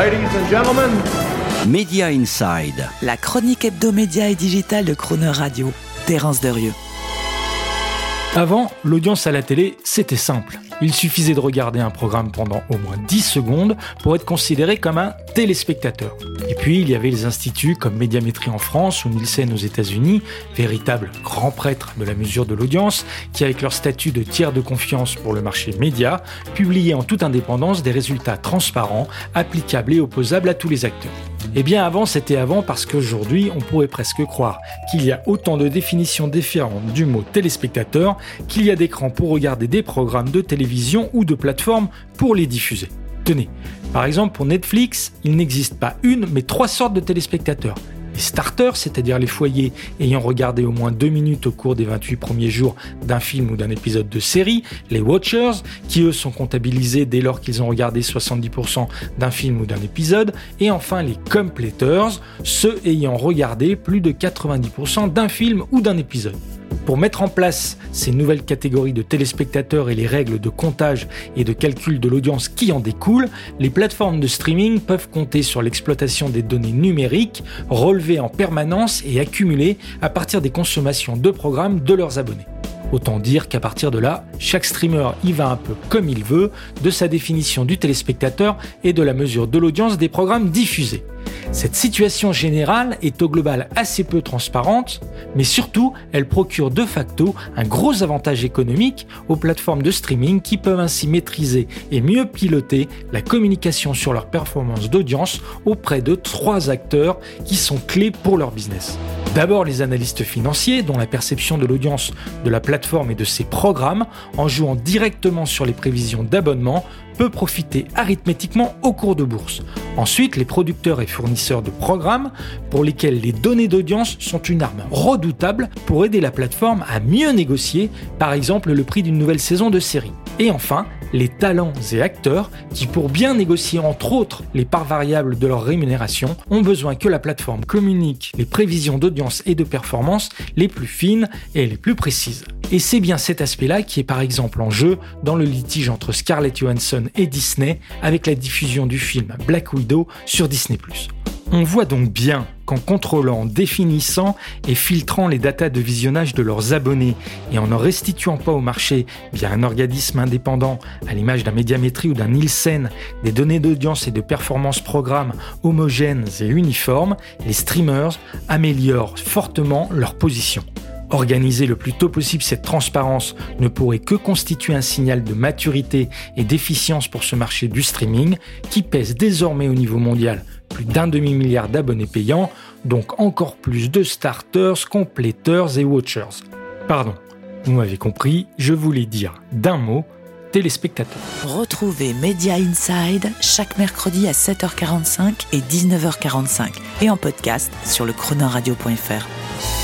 Ladies and gentlemen, Media Inside. La chronique hebdomédia et digitale de Croner Radio. Terence Derieux. Avant, l'audience à la télé, c'était simple. Il suffisait de regarder un programme pendant au moins 10 secondes pour être considéré comme un téléspectateur. Et puis, il y avait les instituts comme Médiamétrie en France ou Nielsen aux États-Unis, véritables grands prêtres de la mesure de l'audience, qui, avec leur statut de tiers de confiance pour le marché média, publiaient en toute indépendance des résultats transparents, applicables et opposables à tous les acteurs. Eh bien avant, c'était avant parce qu'aujourd'hui, on pourrait presque croire qu'il y a autant de définitions différentes du mot téléspectateur qu'il y a d'écrans pour regarder des programmes de télévision ou de plateformes pour les diffuser. Tenez, par exemple pour Netflix, il n'existe pas une mais trois sortes de téléspectateurs les starters, c'est-à-dire les foyers ayant regardé au moins deux minutes au cours des 28 premiers jours d'un film ou d'un épisode de série, les watchers, qui eux sont comptabilisés dès lors qu'ils ont regardé 70% d'un film ou d'un épisode, et enfin les completers, ceux ayant regardé plus de 90% d'un film ou d'un épisode. Pour mettre en place ces nouvelles catégories de téléspectateurs et les règles de comptage et de calcul de l'audience qui en découlent, les plateformes de streaming peuvent compter sur l'exploitation des données numériques relevées en permanence et accumulées à partir des consommations de programmes de leurs abonnés. Autant dire qu'à partir de là, chaque streamer y va un peu comme il veut de sa définition du téléspectateur et de la mesure de l'audience des programmes diffusés. Cette situation générale est au global assez peu transparente, mais surtout elle procure de facto un gros avantage économique aux plateformes de streaming qui peuvent ainsi maîtriser et mieux piloter la communication sur leur performance d'audience auprès de trois acteurs qui sont clés pour leur business. D'abord les analystes financiers dont la perception de l'audience de la plateforme et de ses programmes en jouant directement sur les prévisions d'abonnement peut profiter arithmétiquement au cours de bourse. Ensuite, les producteurs et fournisseurs de programmes pour lesquels les données d'audience sont une arme redoutable pour aider la plateforme à mieux négocier, par exemple le prix d'une nouvelle saison de série. Et enfin, les talents et acteurs qui, pour bien négocier entre autres les parts variables de leur rémunération, ont besoin que la plateforme communique les prévisions d'audience et de performance les plus fines et les plus précises. Et c'est bien cet aspect-là qui est par exemple en jeu dans le litige entre Scarlett Johansson et Disney avec la diffusion du film Black Widow sur Disney ⁇ on voit donc bien qu'en contrôlant, définissant et filtrant les datas de visionnage de leurs abonnés et en ne restituant pas au marché via un organisme indépendant, à l'image d'un médiamétrie ou d'un Nielsen, des données d'audience et de performance programme homogènes et uniformes, les streamers améliorent fortement leur position. Organiser le plus tôt possible cette transparence ne pourrait que constituer un signal de maturité et d'efficience pour ce marché du streaming qui pèse désormais au niveau mondial plus d'un demi-milliard d'abonnés payants, donc encore plus de starters, compléteurs et watchers. Pardon, vous m'avez compris, je voulais dire d'un mot téléspectateurs. Retrouvez Media Inside chaque mercredi à 7h45 et 19h45 et en podcast sur le chronoradio.fr.